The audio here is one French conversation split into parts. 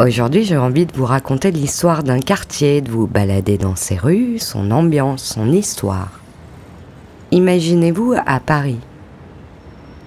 Aujourd'hui, j'ai envie de vous raconter l'histoire d'un quartier, de vous balader dans ses rues, son ambiance, son histoire. Imaginez-vous à Paris.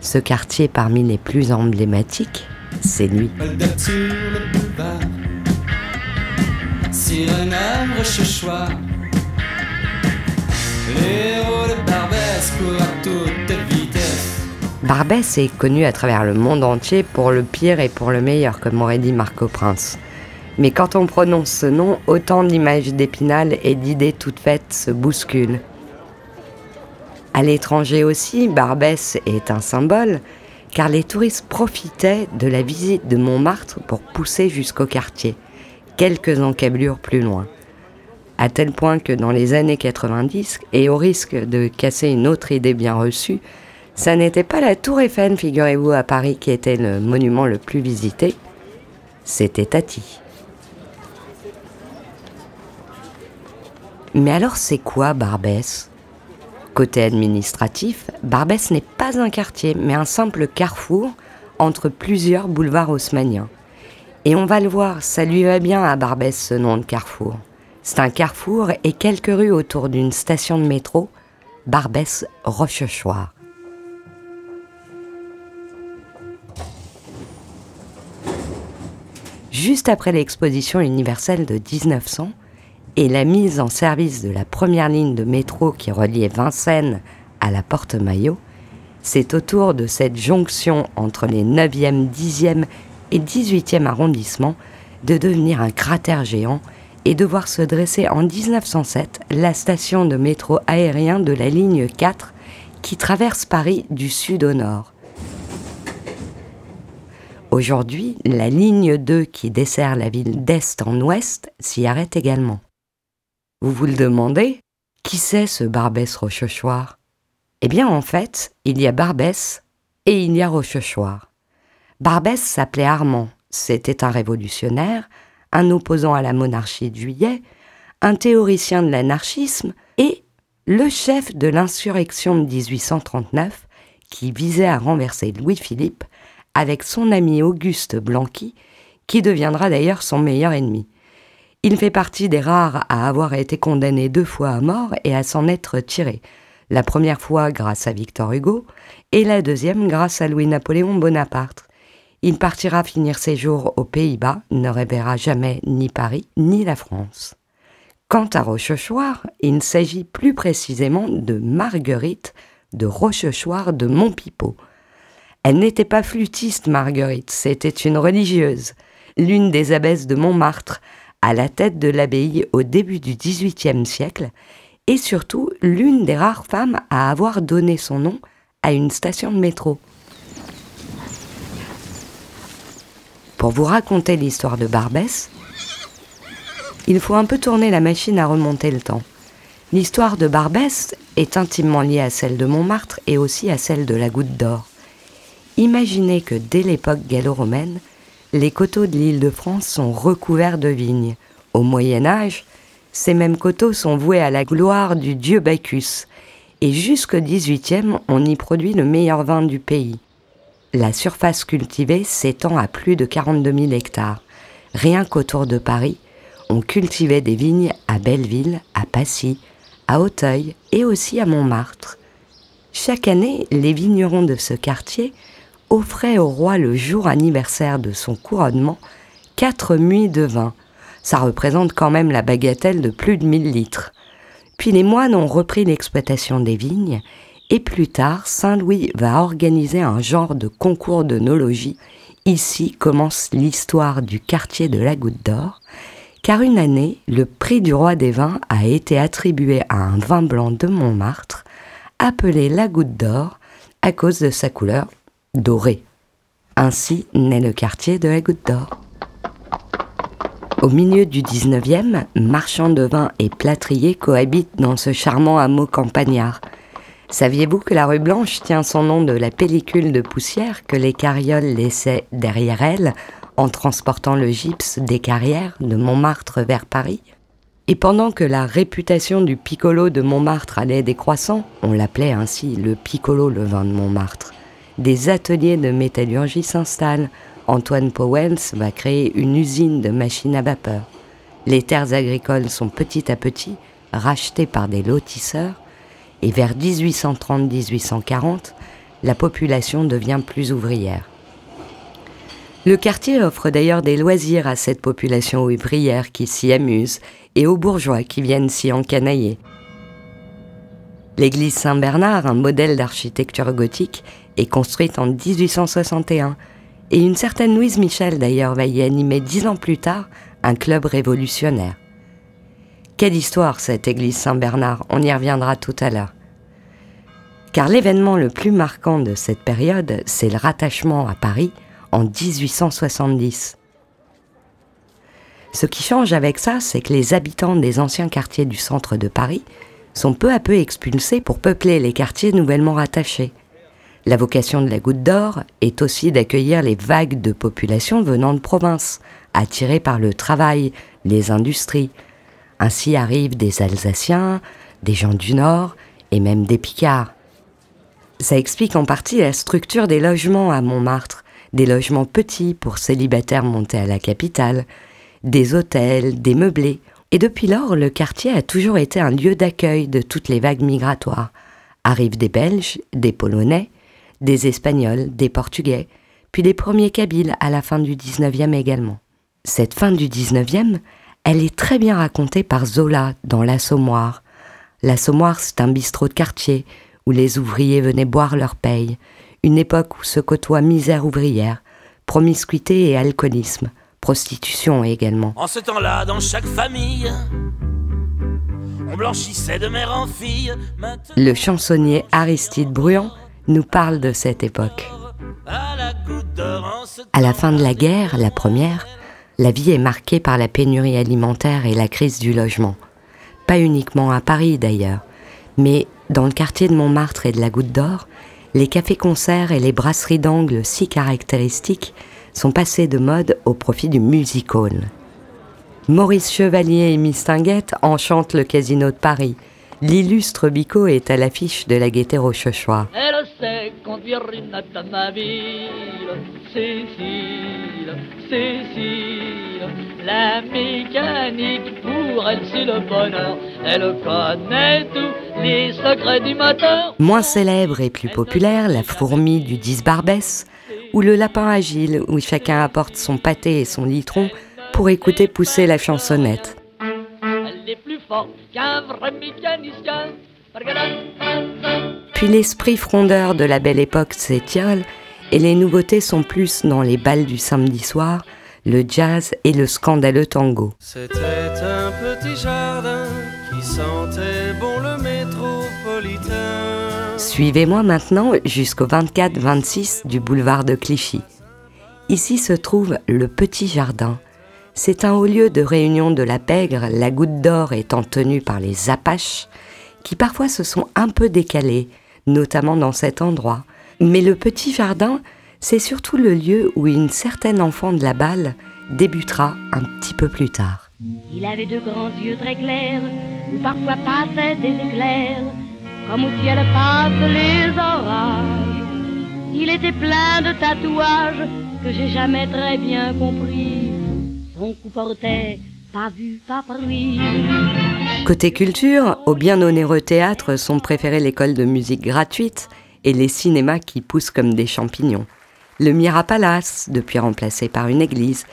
Ce quartier parmi les plus emblématiques, c'est lui. Barbès est connu à travers le monde entier pour le pire et pour le meilleur, comme aurait dit Marco Prince. Mais quand on prononce ce nom, autant d'images d'Épinal et d'idées toutes faites se bousculent. À l'étranger aussi, Barbès est un symbole, car les touristes profitaient de la visite de Montmartre pour pousser jusqu'au quartier, quelques encablures plus loin. À tel point que dans les années 90, et au risque de casser une autre idée bien reçue, ça n'était pas la tour Eiffel, figurez-vous, à Paris qui était le monument le plus visité, c'était Tati. Mais alors c'est quoi Barbès? Côté administratif, Barbès n'est pas un quartier, mais un simple carrefour entre plusieurs boulevards haussmanniens. Et on va le voir, ça lui va bien à Barbès ce nom de carrefour. C'est un carrefour et quelques rues autour d'une station de métro, Barbès-Rochechouart. Juste après l'exposition universelle de 1900 et la mise en service de la première ligne de métro qui reliait Vincennes à la Porte Maillot, c'est autour de cette jonction entre les 9e, 10e et 18e arrondissements de devenir un cratère géant et de voir se dresser en 1907 la station de métro aérien de la ligne 4 qui traverse Paris du sud au nord. Aujourd'hui, la ligne 2 qui dessert la ville d'est en ouest s'y arrête également. Vous vous le demandez Qui c'est ce Barbès Rochechouart? Eh bien, en fait, il y a Barbès et il y a Rochechouart. Barbès s'appelait Armand. C'était un révolutionnaire, un opposant à la monarchie de juillet, un théoricien de l'anarchisme et le chef de l'insurrection de 1839 qui visait à renverser Louis-Philippe avec son ami Auguste Blanqui, qui deviendra d'ailleurs son meilleur ennemi. Il fait partie des rares à avoir été condamné deux fois à mort et à s'en être tiré. La première fois grâce à Victor Hugo et la deuxième grâce à Louis-Napoléon Bonaparte. Il partira finir ses jours aux Pays-Bas, ne reverra jamais ni Paris ni la France. Quant à Rochechouart, il s'agit plus précisément de Marguerite de Rochechouart de Montpipeau, elle n'était pas flûtiste, Marguerite, c'était une religieuse, l'une des abbesses de Montmartre, à la tête de l'abbaye au début du XVIIIe siècle, et surtout l'une des rares femmes à avoir donné son nom à une station de métro. Pour vous raconter l'histoire de Barbès, il faut un peu tourner la machine à remonter le temps. L'histoire de Barbès est intimement liée à celle de Montmartre et aussi à celle de la Goutte d'Or. Imaginez que dès l'époque gallo-romaine, les coteaux de l'île de France sont recouverts de vignes. Au Moyen Âge, ces mêmes coteaux sont voués à la gloire du dieu Bacchus, et jusqu'au XVIIIe, on y produit le meilleur vin du pays. La surface cultivée s'étend à plus de 42 000 hectares. Rien qu'autour de Paris, on cultivait des vignes à Belleville, à Passy, à Auteuil et aussi à Montmartre. Chaque année, les vignerons de ce quartier offrait au roi le jour anniversaire de son couronnement quatre muits de vin. Ça représente quand même la bagatelle de plus de 1000 litres. Puis les moines ont repris l'exploitation des vignes et plus tard, Saint-Louis va organiser un genre de concours de nologie. Ici commence l'histoire du quartier de la Goutte d'Or, car une année, le prix du roi des vins a été attribué à un vin blanc de Montmartre, appelé la Goutte d'Or à cause de sa couleur doré. Ainsi naît le quartier de la Goutte d'Or. Au milieu du 19e, marchands de vin et plâtriers cohabitent dans ce charmant hameau campagnard. Saviez-vous que la rue Blanche tient son nom de la pellicule de poussière que les carrioles laissaient derrière elle en transportant le gypse des carrières de Montmartre vers Paris? Et pendant que la réputation du piccolo de Montmartre allait décroissant, on l'appelait ainsi le piccolo le vin de Montmartre des ateliers de métallurgie s'installent Antoine Powens va créer une usine de machines à vapeur. Les terres agricoles sont petit à petit rachetées par des lotisseurs et vers 1830-1840, la population devient plus ouvrière. Le quartier offre d'ailleurs des loisirs à cette population ouvrière qui s'y amuse et aux bourgeois qui viennent s'y encanailler. L'église Saint-Bernard, un modèle d'architecture gothique, est construite en 1861 et une certaine Louise Michel d'ailleurs va y animer dix ans plus tard un club révolutionnaire. Quelle histoire cette église Saint-Bernard, on y reviendra tout à l'heure. Car l'événement le plus marquant de cette période, c'est le rattachement à Paris en 1870. Ce qui change avec ça, c'est que les habitants des anciens quartiers du centre de Paris sont peu à peu expulsés pour peupler les quartiers nouvellement rattachés. La vocation de la Goutte d'Or est aussi d'accueillir les vagues de population venant de province, attirées par le travail, les industries. Ainsi arrivent des Alsaciens, des gens du Nord et même des Picards. Ça explique en partie la structure des logements à Montmartre, des logements petits pour célibataires montés à la capitale, des hôtels, des meublés. Et depuis lors, le quartier a toujours été un lieu d'accueil de toutes les vagues migratoires. Arrivent des Belges, des Polonais, des Espagnols, des Portugais, puis des premiers Kabyles à la fin du 19e également. Cette fin du 19e, elle est très bien racontée par Zola dans L'Assommoir. L'Assommoir, c'est un bistrot de quartier où les ouvriers venaient boire leur paye, une époque où se côtoient misère ouvrière, promiscuité et alcoolisme, prostitution également. En ce temps-là, dans chaque famille, on blanchissait de mère en fille. Le chansonnier Aristide Bruand nous parle de cette époque. À la fin de la guerre, la première, la vie est marquée par la pénurie alimentaire et la crise du logement. Pas uniquement à Paris d'ailleurs, mais dans le quartier de Montmartre et de la Goutte d'Or, les cafés-concerts et les brasseries d'angle si caractéristiques sont passés de mode au profit du music hall. Maurice Chevalier et Miss Tinguette enchantent le casino de Paris. L'illustre Bico est à l'affiche de la gaieté rochechouart. Elle sait conduire une automobile, Cécile, Cécile. La mécanique pour elle c'est le bonheur. Elle connaît tous les secrets du moteur. Moins célèbre et plus populaire, la fourmi du 10 Barbès, ou le lapin agile où chacun apporte son pâté et son litron pour écouter pousser la chansonnette. Elle est plus forte qu'un vrai mécanicien. Puis l'esprit frondeur de la belle époque s'étiole et les nouveautés sont plus dans les balles du samedi soir, le jazz et le scandaleux tango. C'était un petit jardin qui sentait bon le métropolitain. Suivez-moi maintenant jusqu'au 24-26 du boulevard de Clichy. Ici se trouve le Petit Jardin. C'est un haut lieu de réunion de la pègre, la goutte d'or étant tenue par les Apaches, qui parfois se sont un peu décalés, notamment dans cet endroit. Mais le Petit Jardin, c'est surtout le lieu où une certaine enfant de la balle débutera un petit peu plus tard. Il avait de grands yeux très clairs, où parfois passaient des éclairs, comme au ciel passent les orages. Il était plein de tatouages que j'ai jamais très bien compris. Côté culture, au bien onéreux théâtre sont préférées l'école de musique gratuite et les cinémas qui poussent comme des champignons. Le Mira Palace, depuis remplacé par une église,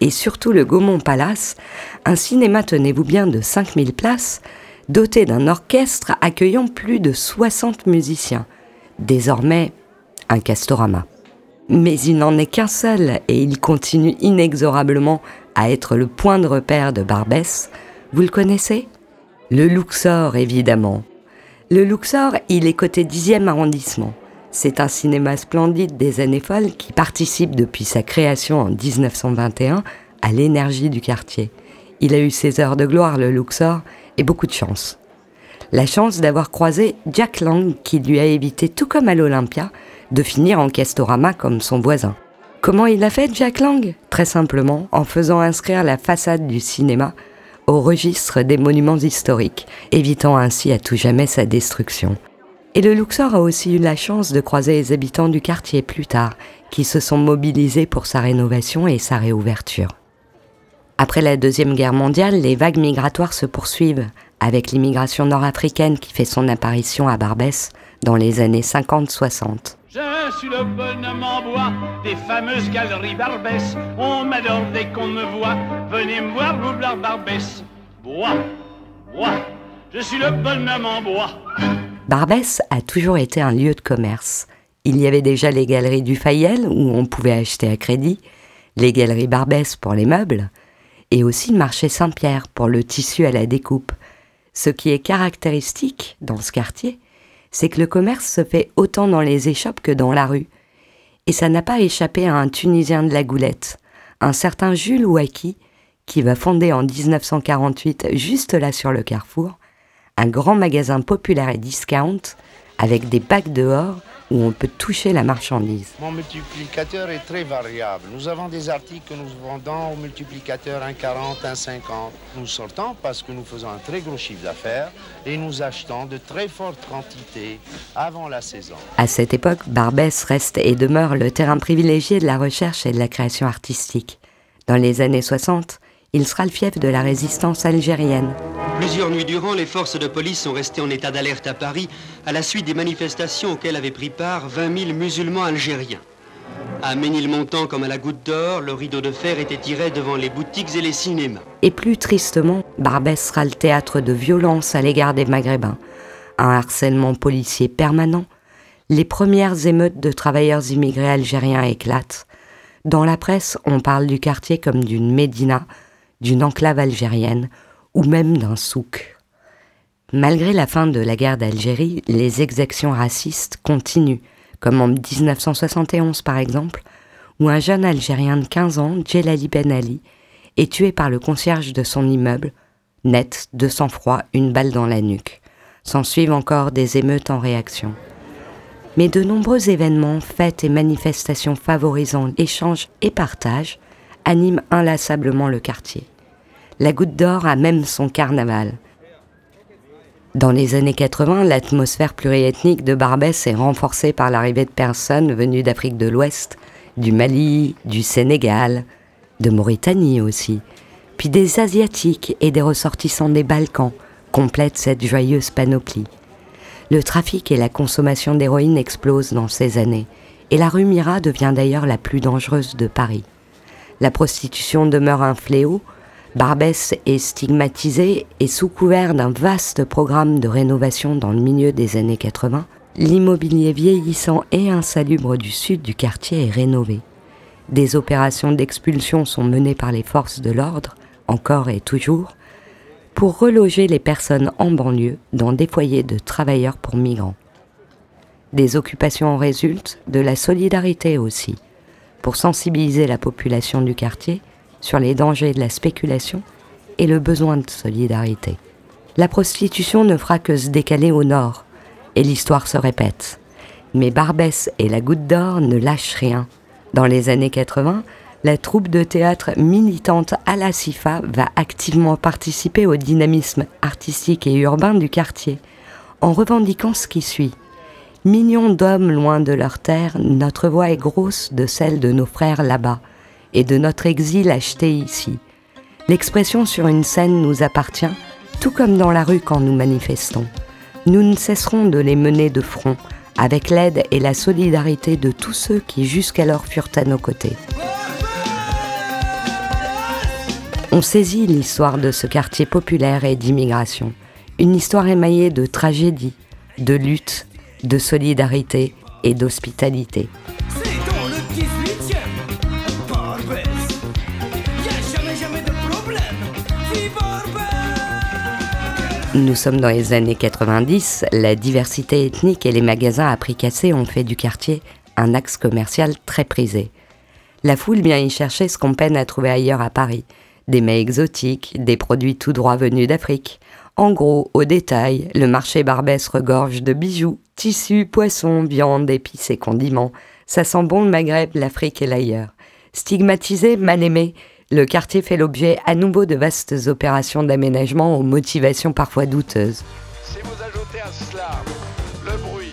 et surtout le Gaumont Palace, un cinéma, tenez-vous bien, de 5000 places, doté d'un orchestre accueillant plus de 60 musiciens. Désormais, un castorama. Mais il n'en est qu'un seul et il continue inexorablement à être le point de repère de Barbès. Vous le connaissez? Le Luxor, évidemment. Le Luxor, il est côté 10e arrondissement. C'est un cinéma splendide des années folles qui participe depuis sa création en 1921 à l'énergie du quartier. Il a eu ses heures de gloire, le Luxor, et beaucoup de chance. La chance d'avoir croisé Jack Lang qui lui a évité, tout comme à l'Olympia, de finir en Castorama comme son voisin. Comment il a fait Jack Lang? Très simplement en faisant inscrire la façade du cinéma au registre des monuments historiques, évitant ainsi à tout jamais sa destruction. Et le Luxor a aussi eu la chance de croiser les habitants du quartier plus tard, qui se sont mobilisés pour sa rénovation et sa réouverture. Après la Deuxième Guerre mondiale, les vagues migratoires se poursuivent, avec l'immigration nord-africaine qui fait son apparition à Barbès dans les années 50-60. Je suis le bonhomme en bois des fameuses galeries Barbès. On m'adore dès qu'on me voit. Venez me voir, Roublard Barbès. Bois, bois, je suis le bonhomme en bois. Barbès a toujours été un lieu de commerce. Il y avait déjà les galeries du Fayel où on pouvait acheter à crédit, les galeries Barbès pour les meubles, et aussi le marché Saint-Pierre pour le tissu à la découpe. Ce qui est caractéristique dans ce quartier, c'est que le commerce se fait autant dans les échoppes que dans la rue. Et ça n'a pas échappé à un Tunisien de la Goulette, un certain Jules Ouaki, qui va fonder en 1948, juste là sur le carrefour, un grand magasin populaire et discount avec des bacs dehors où on peut toucher la marchandise. Mon multiplicateur est très variable. Nous avons des articles que nous vendons au multiplicateur 1,40, 1,50. Nous sortons parce que nous faisons un très gros chiffre d'affaires et nous achetons de très fortes quantités avant la saison. À cette époque, Barbès reste et demeure le terrain privilégié de la recherche et de la création artistique. Dans les années 60, il sera le fief de la résistance algérienne. Plusieurs nuits durant, les forces de police sont restées en état d'alerte à Paris à la suite des manifestations auxquelles avaient pris part 20 000 musulmans algériens. À Ménilmontant comme à la Goutte d'Or, le rideau de fer était tiré devant les boutiques et les cinémas. Et plus tristement, Barbès sera le théâtre de violences à l'égard des Maghrébins, un harcèlement policier permanent, les premières émeutes de travailleurs immigrés algériens éclatent. Dans la presse, on parle du quartier comme d'une médina, d'une enclave algérienne ou même d'un souk. Malgré la fin de la guerre d'Algérie, les exactions racistes continuent, comme en 1971 par exemple, où un jeune Algérien de 15 ans, Djelali Ben Ali, est tué par le concierge de son immeuble, net, de sang-froid, une balle dans la nuque. S'en suivent encore des émeutes en réaction. Mais de nombreux événements, fêtes et manifestations favorisant échange et partage animent inlassablement le quartier. La Goutte d'Or a même son carnaval. Dans les années 80, l'atmosphère pluriethnique de Barbès est renforcée par l'arrivée de personnes venues d'Afrique de l'Ouest, du Mali, du Sénégal, de Mauritanie aussi, puis des Asiatiques et des ressortissants des Balkans complètent cette joyeuse panoplie. Le trafic et la consommation d'héroïne explosent dans ces années, et la rue Mira devient d'ailleurs la plus dangereuse de Paris. La prostitution demeure un fléau, Barbès est stigmatisé et sous couvert d'un vaste programme de rénovation dans le milieu des années 80, l'immobilier vieillissant et insalubre du sud du quartier est rénové. Des opérations d'expulsion sont menées par les forces de l'ordre, encore et toujours, pour reloger les personnes en banlieue dans des foyers de travailleurs pour migrants. Des occupations en résultent, de la solidarité aussi, pour sensibiliser la population du quartier sur les dangers de la spéculation et le besoin de solidarité. La prostitution ne fera que se décaler au nord, et l'histoire se répète. Mais Barbès et la Goutte d'Or ne lâchent rien. Dans les années 80, la troupe de théâtre militante à la va activement participer au dynamisme artistique et urbain du quartier, en revendiquant ce qui suit. Millions d'hommes loin de leur terre, notre voix est grosse de celle de nos frères là-bas et de notre exil acheté ici. L'expression sur une scène nous appartient, tout comme dans la rue quand nous manifestons. Nous ne cesserons de les mener de front, avec l'aide et la solidarité de tous ceux qui jusqu'alors furent à nos côtés. On saisit l'histoire de ce quartier populaire et d'immigration, une histoire émaillée de tragédie, de lutte, de solidarité et d'hospitalité. Nous sommes dans les années 90, la diversité ethnique et les magasins à prix cassés ont fait du quartier un axe commercial très prisé. La foule vient y chercher ce qu'on peine à trouver ailleurs à Paris. Des mets exotiques, des produits tout droit venus d'Afrique. En gros, au détail, le marché Barbès regorge de bijoux, tissus, poissons, viande, épices et condiments. Ça sent bon le Maghreb, l'Afrique et l'ailleurs. Stigmatisé, mal aimé, le quartier fait l'objet à nouveau de vastes opérations d'aménagement aux motivations parfois douteuses. Si vous ajoutez à cela le bruit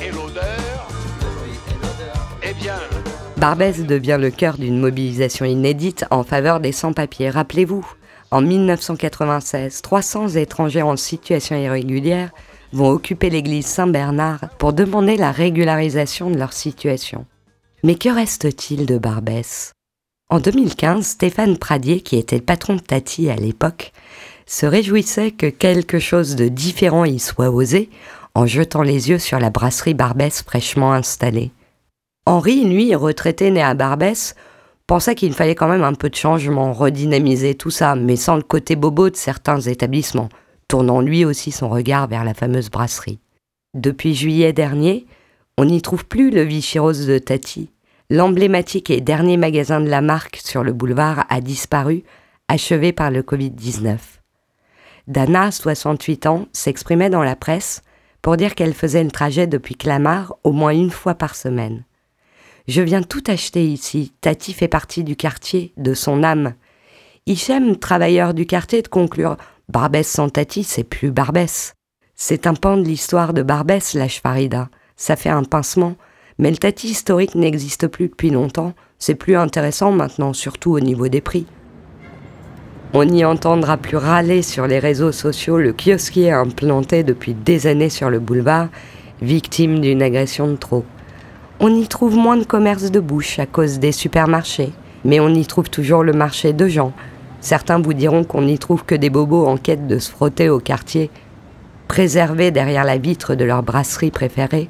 et l'odeur, eh bien, Barbès devient le cœur d'une mobilisation inédite en faveur des sans-papiers. Rappelez-vous, en 1996, 300 étrangers en situation irrégulière vont occuper l'église Saint-Bernard pour demander la régularisation de leur situation. Mais que reste-t-il de Barbès? En 2015, Stéphane Pradier, qui était le patron de Tati à l'époque, se réjouissait que quelque chose de différent y soit osé en jetant les yeux sur la brasserie Barbès fraîchement installée. Henri, lui, retraité né à Barbès, pensait qu'il fallait quand même un peu de changement, redynamiser tout ça, mais sans le côté bobo de certains établissements, tournant lui aussi son regard vers la fameuse brasserie. Depuis juillet dernier, on n'y trouve plus le Vichy Rose de Tati. L'emblématique et dernier magasin de la marque sur le boulevard a disparu, achevé par le Covid-19. Dana, 68 ans, s'exprimait dans la presse pour dire qu'elle faisait le trajet depuis Clamart au moins une fois par semaine. Je viens tout acheter ici. Tati fait partie du quartier, de son âme. Hichem, travailleur du quartier, de conclure Barbès sans Tati, c'est plus Barbès. C'est un pan de l'histoire de Barbès, lâche Farida. Ça fait un pincement. Mais le Tati historique n'existe plus depuis longtemps. C'est plus intéressant maintenant, surtout au niveau des prix. On n'y entendra plus râler sur les réseaux sociaux le kiosquier implanté depuis des années sur le boulevard, victime d'une agression de trop. On y trouve moins de commerce de bouche à cause des supermarchés, mais on y trouve toujours le marché de gens. Certains vous diront qu'on n'y trouve que des bobos en quête de se frotter au quartier, préservés derrière la vitre de leur brasserie préférée,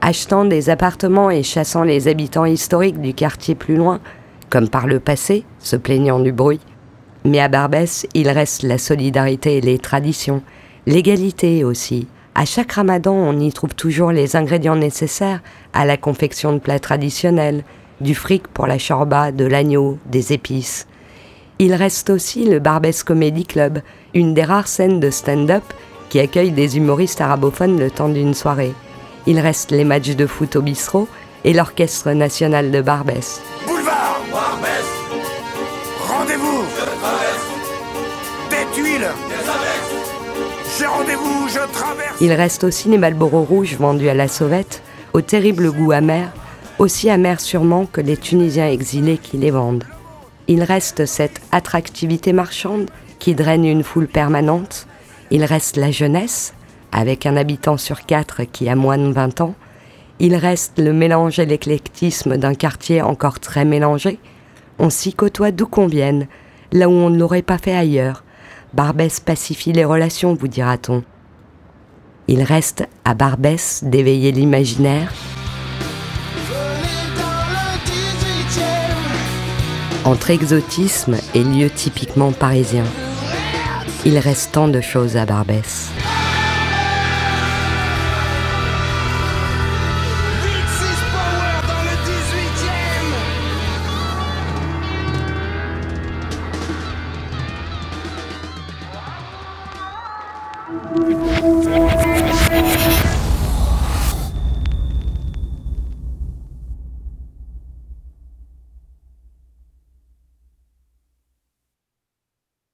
achetant des appartements et chassant les habitants historiques du quartier plus loin, comme par le passé, se plaignant du bruit. Mais à Barbès, il reste la solidarité et les traditions, l'égalité aussi, à chaque ramadan, on y trouve toujours les ingrédients nécessaires à la confection de plats traditionnels, du fric pour la chorba, de l'agneau, des épices. Il reste aussi le Barbès Comedy Club, une des rares scènes de stand-up qui accueille des humoristes arabophones le temps d'une soirée. Il reste les matchs de foot au bistrot et l'orchestre national de Barbès. Boulevard Barbès Rendez-vous Des Il reste aussi les Malboro rouges vendus à la sauvette, au terrible goût amer, aussi amer sûrement que les Tunisiens exilés qui les vendent. Il reste cette attractivité marchande qui draine une foule permanente. Il reste la jeunesse, avec un habitant sur quatre qui a moins de 20 ans. Il reste le mélange et l'éclectisme d'un quartier encore très mélangé. On s'y côtoie d'où qu'on vienne, là où on ne l'aurait pas fait ailleurs, Barbès pacifie les relations, vous dira-t-on. Il reste à Barbès d'éveiller l'imaginaire. Entre exotisme et lieux typiquement parisiens, il reste tant de choses à Barbès.